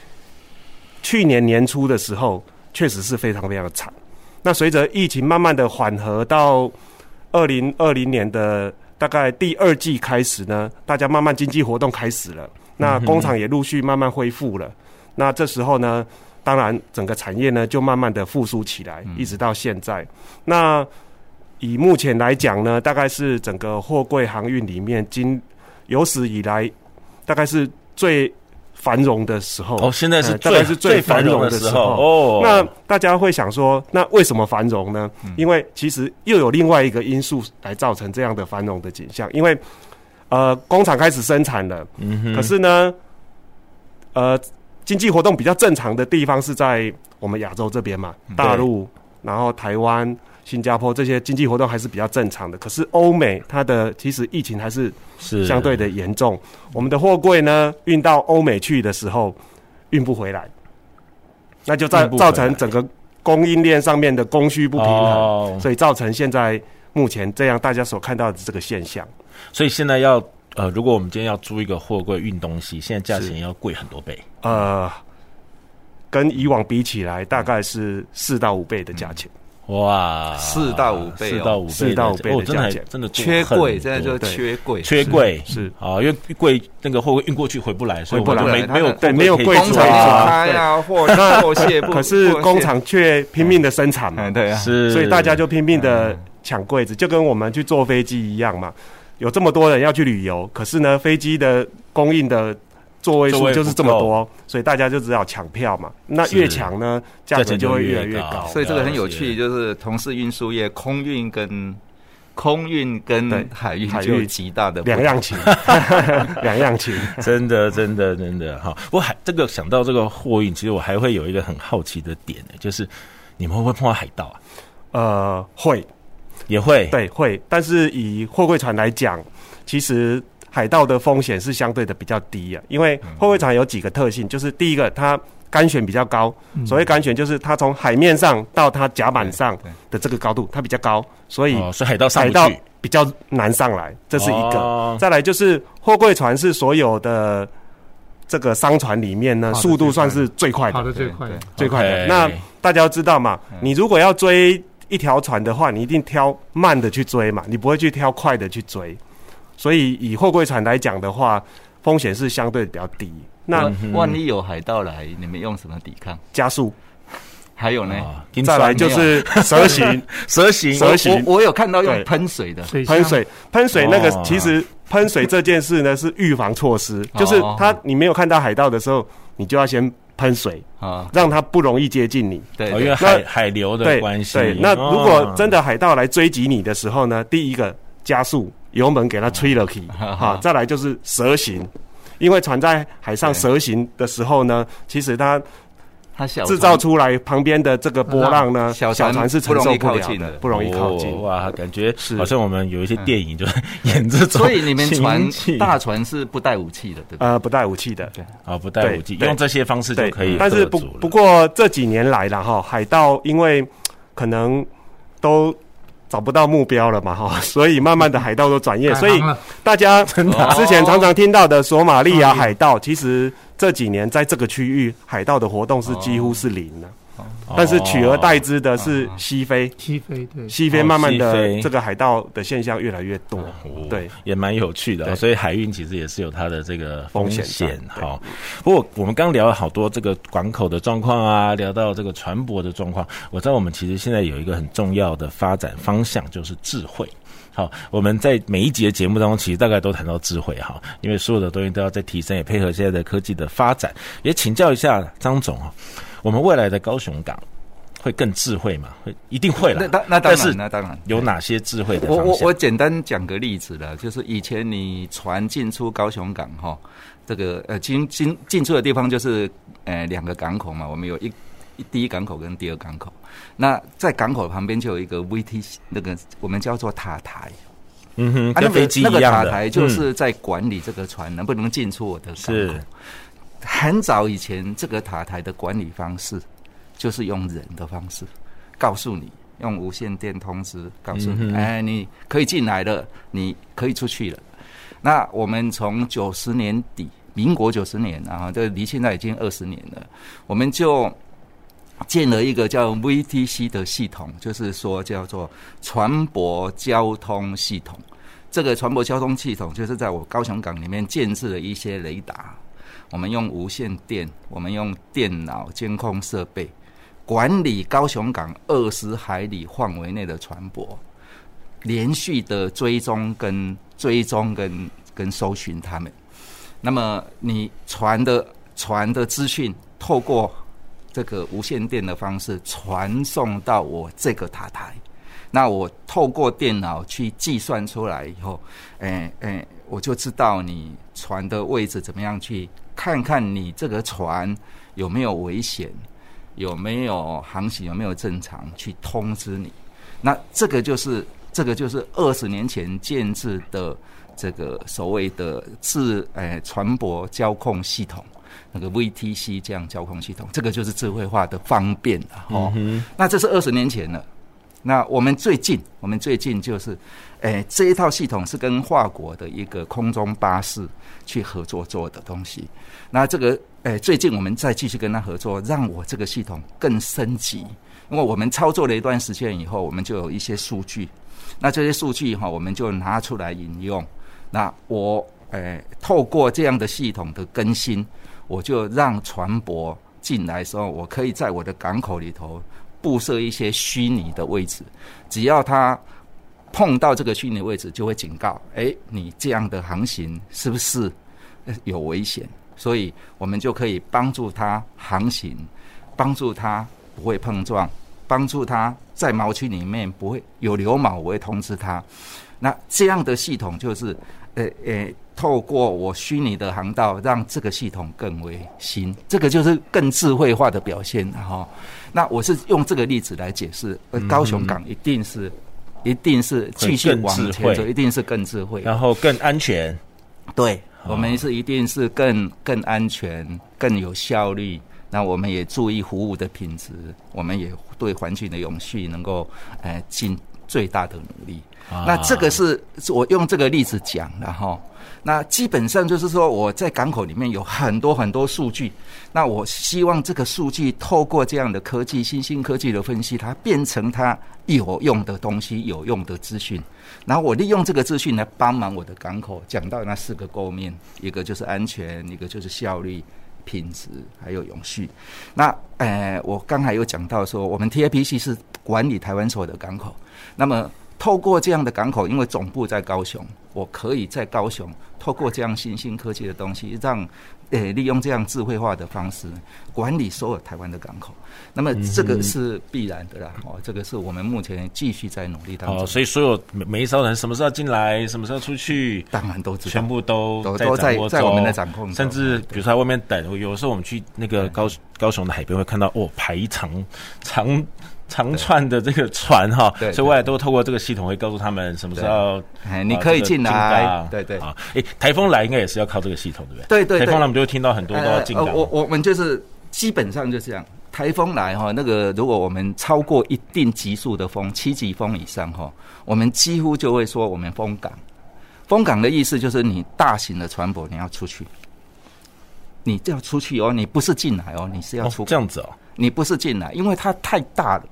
去年年初的时候，确实是非常非常的惨。那随着疫情慢慢的缓和，到二零二零年的大概第二季开始呢，大家慢慢经济活动开始了，那工厂也陆续慢慢恢复了。那这时候呢，当然整个产业呢就慢慢的复苏起来，一直到现在。那以目前来讲呢，大概是整个货柜航运里面，经有史以来，大概是最繁荣的时候。哦，现在是大概是最繁荣的时候。哦，那大家会想说，那为什么繁荣呢？因为其实又有另外一个因素来造成这样的繁荣的景象。因为呃，工厂开始生产了，嗯哼，可是呢，呃，经济活动比较正常的地方是在我们亚洲这边嘛，大陆，然后台湾。新加坡这些经济活动还是比较正常的，可是欧美它的其实疫情还是是相对的严重。我们的货柜呢，运到欧美去的时候运不回来，那就造造成整个供应链上面的供需不平衡，所以造成现在目前这样大家所看到的这个现象。所以现在要呃，如果我们今天要租一个货柜运东西，现在价钱要贵很多倍。呃，跟以往比起来，大概是四到五倍的价钱。哇，四到五倍，四到五倍，四到五倍的真的缺柜，现在就缺柜，缺柜是啊，因为柜那个货运过去回不来，所以回不来，没没有对没有柜工厂开啊，货货卸 不，可是工厂却拼命的生产嘛，对啊，是，所以大家就拼命的抢柜子，就跟我们去坐飞机一样嘛，有这么多人要去旅游，可是呢，飞机的供应的。座位数就是这么多，所以大家就只好抢票嘛。那越抢呢，价钱就会越来越高。所以这个很有趣，就是同是运输业，空运跟空运跟海运就有极大的两样情，两样情，真的真的真的哈。我还这个想到这个货运，其实我还会有一个很好奇的点呢，就是你们会不会碰到海盗啊？呃，会，也会，对，会。但是以货柜船来讲，其实。海盗的风险是相对的比较低啊，因为货柜船有几个特性，就是第一个，它干舷比较高。所谓干舷，就是它从海面上到它甲板上的这个高度，它比较高，所以是海盗上不去，比较难上来，这是一个。再来就是货柜船是所有的这个商船里面呢，速度算是最快的，跑得最快。的，最快的。那大家要知道嘛，你如果要追一条船的话，你一定挑慢的去追嘛，你不会去挑快的去追。所以以货柜船来讲的话，风险是相对比较低。那万一有海盗来，你们用什么抵抗？加速。还有呢？再来就是蛇形，蛇形，蛇形。我我有看到用喷水的，喷水，喷水那个其实喷水这件事呢是预防措施，就是它你没有看到海盗的时候，你就要先喷水啊，让它不容易接近你。对，因为海海流的关系。对，那如果真的海盗来追击你的时候呢，第一个加速。油门给它吹了去，哈，再来就是蛇形，因为船在海上蛇形的时候呢，其实它它制造出来旁边的这个波浪呢，小船是承受不了的，不容易靠近。哇，感觉好像我们有一些电影就是 演这种。所以你们船大船是不带武器的，对吧？呃，不带武器的，对，啊，不带武器，用这些方式就可以。但是不不过这几年来了哈，海盗因为可能都。找不到目标了嘛，哈，所以慢慢的海盗都转业，所以大家 之前常常听到的索马利亚海盗，其实这几年在这个区域海盗的活动是几乎是零了。但是取而代之的是西非，西非对，西非慢慢的这个海盗的现象越来越多，对，也蛮有趣的。所以海运其实也是有它的这个风险。好，不过我们刚聊了好多这个港口的状况啊，聊到这个船舶的状况。我知道我们其实现在有一个很重要的发展方向，就是智慧。好，我们在每一集的节目当中，其实大概都谈到智慧哈，因为所有的东西都要在提升，也配合现在的科技的发展。也请教一下张总啊。我们未来的高雄港会更智慧嘛？会一定会了。那那当然，那当然有哪些智慧的？我我我简单讲个例子了，就是以前你船进出高雄港哈，这个呃进进进出的地方就是呃两个港口嘛，我们有一一第一港口跟第二港口。那在港口旁边就有一个 VTC，那个我们叫做塔台。嗯哼，跟飞机一样的。那个塔台就是在管理这个船能不能进出我的港口。很早以前，这个塔台的管理方式就是用人的方式，告诉你用无线电通知，告诉你，哎，你可以进来了，你可以出去了。那我们从九十年底，民国九十年，然后这离现在已经二十年了，我们就建了一个叫 VTC 的系统，就是说叫做船舶交通系统。这个船舶交通系统就是在我高雄港里面建置了一些雷达。我们用无线电，我们用电脑监控设备管理高雄港二十海里范围内的船舶，连续的追踪跟追踪跟跟搜寻他们。那么你船的船的资讯透过这个无线电的方式传送到我这个塔台，那我透过电脑去计算出来以后，哎哎，我就知道你船的位置怎么样去。看看你这个船有没有危险，有没有航行，有没有正常，去通知你。那这个就是这个就是二十年前建制的这个所谓的智诶、哎、船舶交控系统，那个 VTC 这样交控系统，这个就是智慧化的方便了哦。嗯、那这是二十年前了。那我们最近，我们最近就是，诶，这一套系统是跟华国的一个空中巴士去合作做的东西。那这个，诶，最近我们再继续跟他合作，让我这个系统更升级。因为我们操作了一段时间以后，我们就有一些数据。那这些数据哈，我们就拿出来引用。那我，诶，透过这样的系统的更新，我就让船舶进来的时候，我可以在我的港口里头。布设一些虚拟的位置，只要他碰到这个虚拟位置，就会警告：哎，你这样的航行是不是有危险？所以我们就可以帮助他航行，帮助他不会碰撞，帮助他在锚区里面不会有流锚，我会通知他。那这样的系统就是，呃呃，透过我虚拟的航道，让这个系统更为新，这个就是更智慧化的表现，哈。那我是用这个例子来解释，呃，高雄港一定是，嗯、一定是继续往前走，一定是更智慧，然后更安全。对，我们是一定是更更安全、更有效率。那我们也注意服务的品质，我们也对环境的永续能够呃尽最大的努力。啊、那这个是我用这个例子讲的哈。那基本上就是说，我在港口里面有很多很多数据。那我希望这个数据透过这样的科技、新兴科技的分析，它变成它有用的东西、有用的资讯。然后我利用这个资讯来帮忙我的港口。讲到那四个构面，一个就是安全，一个就是效率、品质，还有永续。那呃，我刚才有讲到说，我们 TIPC 是管理台湾所有的港口。那么透过这样的港口，因为总部在高雄，我可以在高雄。透过这样新兴科技的东西，让诶利用这样智慧化的方式管理所有台湾的港口，那么这个是必然的啦。哦，这个是我们目前继续在努力当中。哦，所以所有每每一艘人什么时候进来，什么时候出去，当然都知道，全部都都都在在我们的掌控。甚至比如说在外面等，有时候我们去那个高高雄的海边会看到哦，排长长。长串的这个船哈，所以未来都透过这个系统会告诉他们什么时候，你可以进来。对对啊，哎，台风来应该也是要靠这个系统，对不对？对对，台风来我们就会听到很多都要进港。我我们就是基本上就这样，台风来哈，那个如果我们超过一定级数的风，七级风以上哈，我们几乎就会说我们封港。封港的意思就是你大型的船舶你要出去，你就要出去哦，你不是进来哦，你是要出这样子哦，你不是进来，因为它太大了。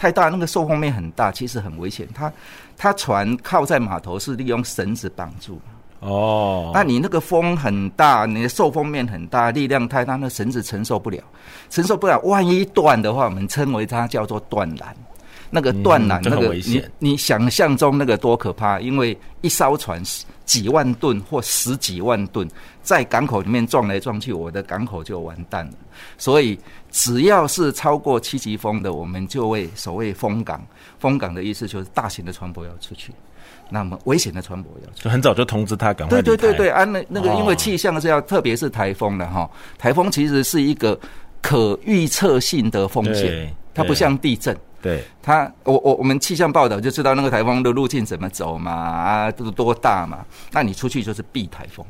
太大，那个受风面很大，其实很危险。它它船靠在码头是利用绳子绑住。哦，那你那个风很大，你的受风面很大，力量太大，那绳子承受不了，承受不了。万一断的话，我们称为它叫做断缆。那个断缆，那个你你想象中那个多可怕？因为一艘船几万吨或十几万吨，在港口里面撞来撞去，我的港口就完蛋了。所以。只要是超过七级风的，我们就会所谓封港。封港的意思就是大型的船舶要出去，那么危险的船舶要出去，就很早就通知他赶快。对对对对，啊，那那个因为气象是要，哦、特别是台风的哈，台风其实是一个可预测性的风险，它不像地震。对，它我我我们气象报道就知道那个台风的路径怎么走嘛，啊，都多大嘛，那你出去就是避台风。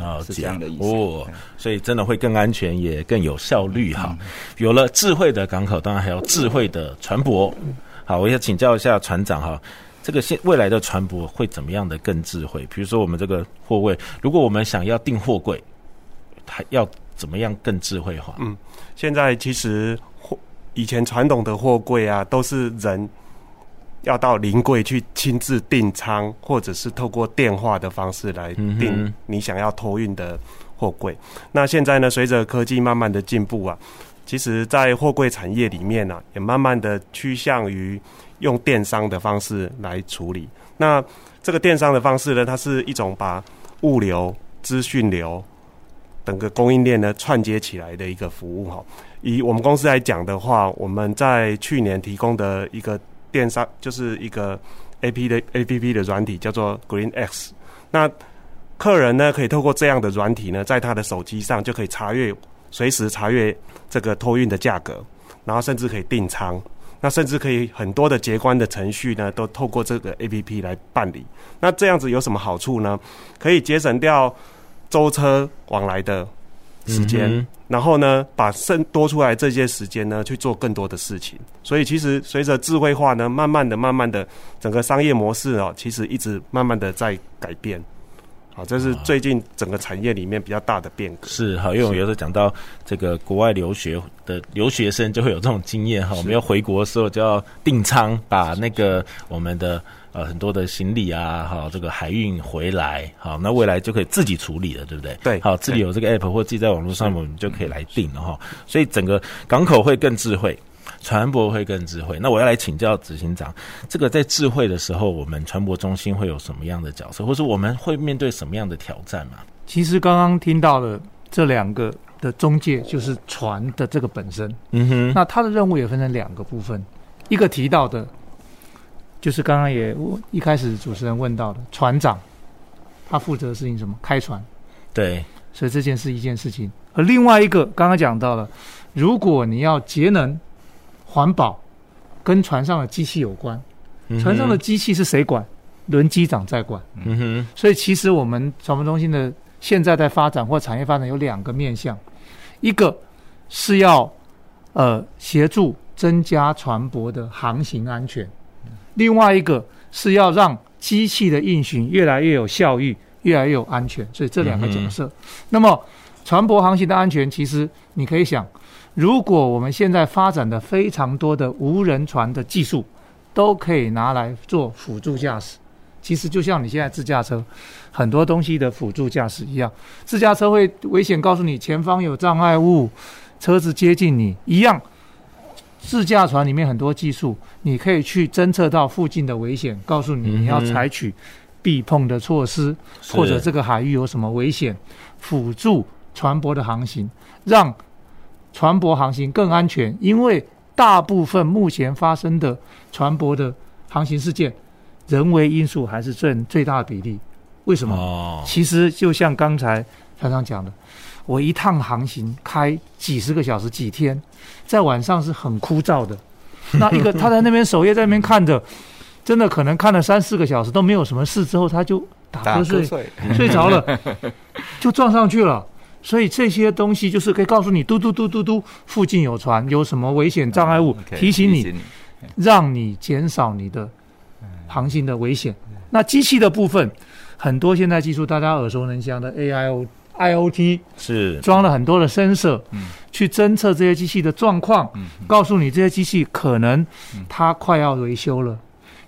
哦，是这样的意思哦，所以真的会更安全，也更有效率哈。有了智慧的港口，当然还有智慧的船舶。好，我要请教一下船长哈，这个现未来的船舶会怎么样的更智慧？比如说我们这个货柜，如果我们想要订货柜，它要怎么样更智慧化？嗯，现在其实货以前传统的货柜啊，都是人。要到临柜去亲自订舱，或者是透过电话的方式来订你想要托运的货柜。那现在呢，随着科技慢慢的进步啊，其实，在货柜产业里面呢、也慢慢的趋向于用电商的方式来处理。那这个电商的方式呢，它是一种把物流、资讯流等个供应链呢串接起来的一个服务哈。以我们公司来讲的话，我们在去年提供的一个。电商就是一个 A P 的 A P P 的软体，叫做 Green X。那客人呢，可以透过这样的软体呢，在他的手机上就可以查阅，随时查阅这个托运的价格，然后甚至可以订舱。那甚至可以很多的结关的程序呢，都透过这个 A P P 来办理。那这样子有什么好处呢？可以节省掉舟车往来的时间，嗯、然后呢，把剩多出来这些时间呢去做更多的事情。所以其实随着智慧化呢，慢慢的、慢慢的，整个商业模式哦，其实一直慢慢的在改变。好，这是最近整个产业里面比较大的变革。是哈，因为我有时候讲到这个国外留学的留学生，就会有这种经验哈。我们要回国的时候，就要订仓，把那个我们的呃很多的行李啊，哈，这个海运回来，好，那未来就可以自己处理了，对不对？对，好，自己有这个 app 或自己在网络上，我们就可以来订了哈。所以整个港口会更智慧。船舶会更智慧。那我要来请教执行长，这个在智慧的时候，我们船舶中心会有什么样的角色，或是我们会面对什么样的挑战吗？其实刚刚听到了这两个的中介，就是船的这个本身。嗯哼，那它的任务也分成两个部分，一个提到的，就是刚刚也一开始主持人问到的，船长他负责的事情什么？开船。对，所以这件事一件事情。而另外一个刚刚讲到了，如果你要节能。环保跟船上的机器有关，船上的机器是谁管？轮机长在管。嗯哼。所以其实我们船舶中心的现在在发展或产业发展有两个面向，一个是要呃协助增加船舶的航行安全，另外一个是要让机器的运行越来越有效率，越来越有安全。所以这两个角色。那么船舶航行的安全，其实你可以想。如果我们现在发展的非常多的无人船的技术，都可以拿来做辅助驾驶，其实就像你现在自驾车很多东西的辅助驾驶一样，自驾车会危险告诉你前方有障碍物，车子接近你一样。自驾船里面很多技术，你可以去侦测到附近的危险，告诉你你要采取避碰的措施，或者这个海域有什么危险，辅助船舶的航行，让。船舶航行更安全，因为大部分目前发生的船舶的航行事件，人为因素还是占最大的比例。为什么？哦，其实就像刚才船长讲的，我一趟航行开几十个小时、几天，在晚上是很枯燥的。那一个他在那边守夜，在那边看着，真的可能看了三四个小时都没有什么事，之后他就打瞌睡，睡，睡着了，就撞上去了。所以这些东西就是可以告诉你，嘟嘟嘟嘟嘟，附近有船，有什么危险障碍物，提醒你，让你减少你的航行的危险。那机器的部分，很多现在技术大家耳熟能详的 AIO、IoT 是装了很多的 sensor，去侦测这些机器的状况，告诉你这些机器可能它快要维修了，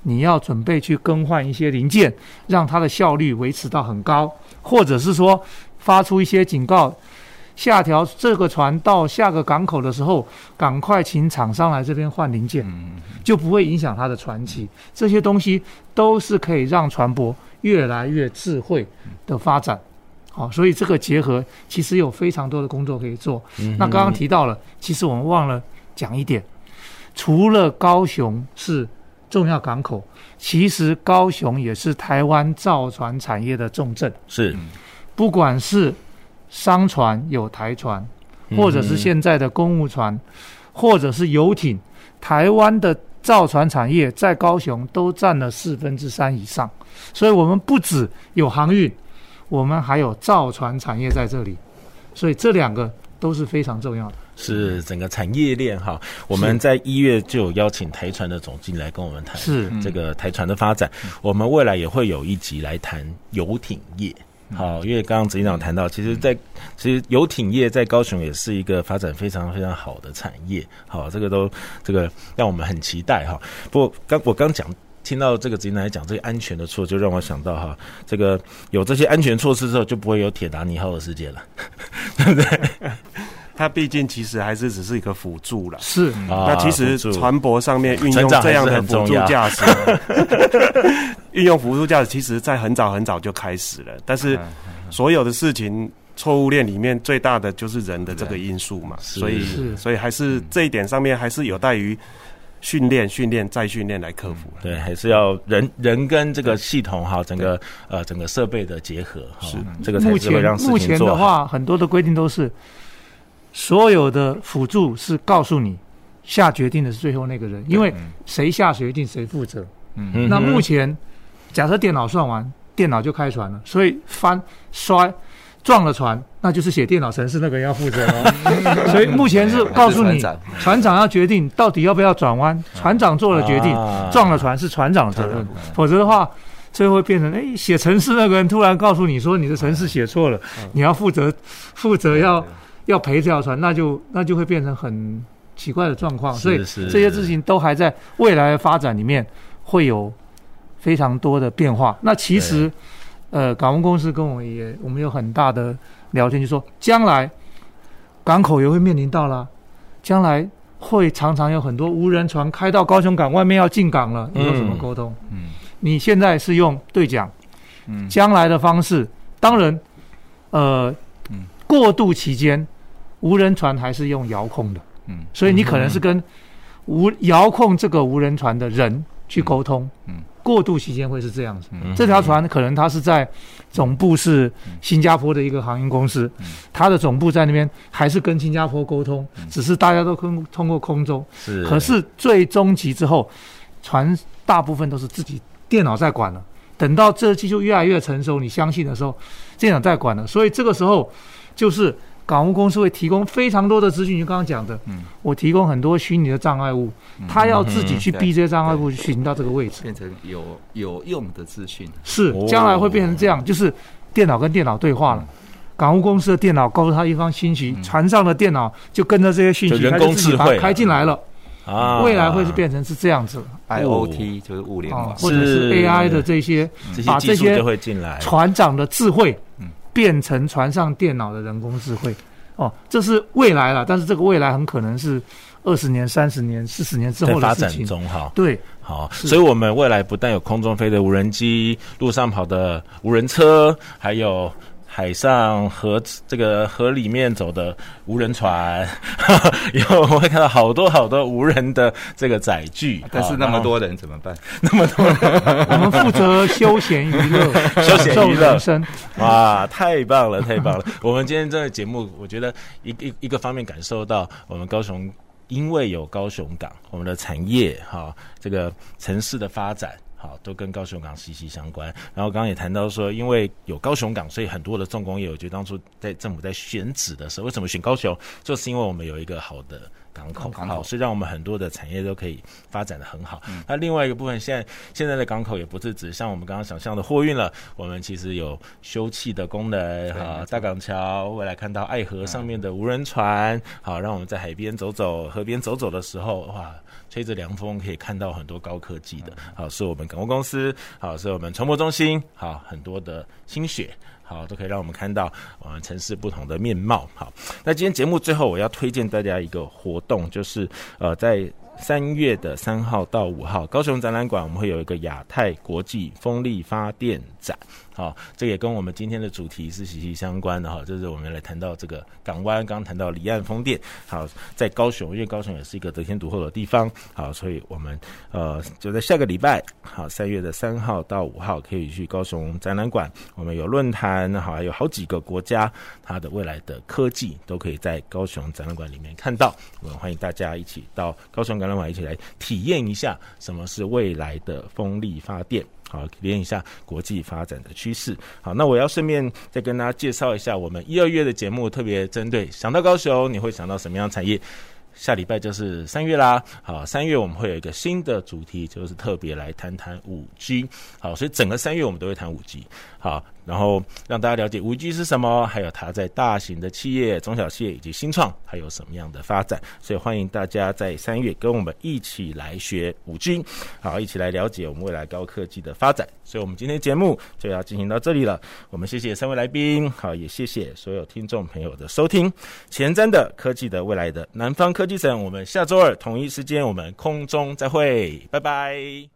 你要准备去更换一些零件，让它的效率维持到很高，或者是说。发出一些警告，下条这个船到下个港口的时候，赶快请厂商来这边换零件，就不会影响它的船期。这些东西都是可以让船舶越来越智慧的发展。好，所以这个结合其实有非常多的工作可以做。那刚刚提到了，其实我们忘了讲一点，除了高雄是重要港口，其实高雄也是台湾造船产业的重镇。是。不管是商船有台船，或者是现在的公务船，或者是游艇，台湾的造船产业在高雄都占了四分之三以上。所以，我们不止有航运，我们还有造船产业在这里。所以，这两个都是非常重要的。是整个产业链哈。我们在一月就有邀请台船的总经理来跟我们谈，是这个台船的发展。我们未来也会有一集来谈游艇业。好，因为刚刚执行长谈到，其实在，在其实游艇业在高雄也是一个发展非常非常好的产业。好，这个都这个让我们很期待哈。不过刚我刚讲听到这个执行长来讲这个安全的措，就让我想到哈，这个有这些安全措施之后，就不会有铁达尼号的事件了，对不对？它毕竟其实还是只是一个辅助了，是。那其实船舶上面运用这样的辅助驾驶，运用辅助驾驶，其实在很早很早就开始了。但是所有的事情，错误链里面最大的就是人的这个因素嘛，所以所以还是这一点上面还是有待于训练、训练再训练来克服。对，还是要人人跟这个系统哈，整个呃整个设备的结合，是这个才是会让事情做。目前的话，很多的规定都是。所有的辅助是告诉你，下决定的是最后那个人，因为谁下决定谁负责。嗯，那目前假设电脑算完，电脑就开船了，所以翻摔撞了船，那就是写电脑程式那个人要负责哦。所以目前是告诉你，船长要决定到底要不要转弯，船长做了决定，撞了船是船长的责任，否则的话，最后会变成哎，写城市那个人突然告诉你说你的城市写错了，你要负责负责要要赔这条船，那就那就会变成很奇怪的状况。所以这些事情都还在未来的发展里面会有非常多的变化。那其实。呃，港务公司跟我也，我们有很大的聊天，就说将来港口也会面临到了，将来会常常有很多无人船开到高雄港外面要进港了，你有什么沟通？嗯，你现在是用对讲，嗯，将来的方式，当然，呃，嗯，过渡期间无人船还是用遥控的，嗯，所以你可能是跟无遥控这个无人船的人去沟通，嗯。嗯过渡期间会是这样子，嗯、这条船可能它是在总部是新加坡的一个航运公司，嗯、它的总部在那边还是跟新加坡沟通，嗯、只是大家都通通过空中。是，可是最终极之后，船大部分都是自己电脑在管了。等到这技术越来越成熟，你相信的时候，电脑在管了。所以这个时候就是。港务公司会提供非常多的资讯，就刚刚讲的，嗯，我提供很多虚拟的障碍物，嗯、他要自己去逼这些障碍物去寻到这个位置，变成有有用的资讯。是，将来会变成这样，就是电脑跟电脑对话了。嗯、港务公司的电脑告诉他一方信息，嗯、船上的电脑就跟着这些信息，人工智慧开进来了。啊，未来会是变成是这样子，IOT 就是物联网，或者是 AI 的这些，把这些船长的智慧。变成船上电脑的人工智慧，哦，这是未来了，但是这个未来很可能是二十年、三十年、四十年之后的事情。发展中哈，对，好，所以我们未来不但有空中飞的无人机，路上跑的无人车，还有。海上河这个河里面走的无人船，以后我们会看到好多好多无人的这个载具。但是那么多人怎么办？那么多人，我们负责休闲娱乐，休闲娱乐。哇，太棒了，太棒了！我们今天这个节目，我觉得一一一个方面感受到我们高雄，因为有高雄港，我们的产业哈，这个城市的发展。好，都跟高雄港息息相关。然后刚刚也谈到说，因为有高雄港，所以很多的重工业，我觉得当初在政府在选址的时候，为什么选高雄？就是因为我们有一个好的。港口好，是让我们很多的产业都可以发展的很好。嗯、那另外一个部分，现在现在的港口也不是只像我们刚刚想象的货运了，我们其实有休憩的功能啊，大港桥，未来看到爱河上面的无人船，好，让我们在海边走走、河边走走的时候，哇，吹着凉风可以看到很多高科技的，好，是我们港务公司，好，是我们船舶中心，好，很多的心血。好，都可以让我们看到我们城市不同的面貌。好，那今天节目最后，我要推荐大家一个活动，就是呃，在三月的三号到五号，高雄展览馆我们会有一个亚太国际风力发电展。好，这也跟我们今天的主题是息息相关的哈。就是我们来谈到这个港湾，刚刚谈到离岸风电。好，在高雄，因为高雄也是一个得天独厚的地方。好，所以我们呃就在下个礼拜，好，三月的三号到五号可以去高雄展览馆。我们有论坛，好，还有好几个国家它的未来的科技都可以在高雄展览馆里面看到。我们欢迎大家一起到高雄展览馆一起来体验一下什么是未来的风力发电。好，体验一下国际发展的趋势。好，那我要顺便再跟大家介绍一下，我们一二月的节目特别针对想到高雄，你会想到什么样的产业？下礼拜就是三月啦。好，三月我们会有一个新的主题，就是特别来谈谈五 G。好，所以整个三月我们都会谈五 G。好。然后让大家了解五 G 是什么，还有它在大型的企业、中小企业以及新创还有什么样的发展。所以欢迎大家在三月跟我们一起来学五 G，好，一起来了解我们未来高科技的发展。所以我们今天节目就要进行到这里了。我们谢谢三位来宾，好，也谢谢所有听众朋友的收听。前瞻的科技的未来的南方科技城，我们下周二同一时间我们空中再会，拜拜。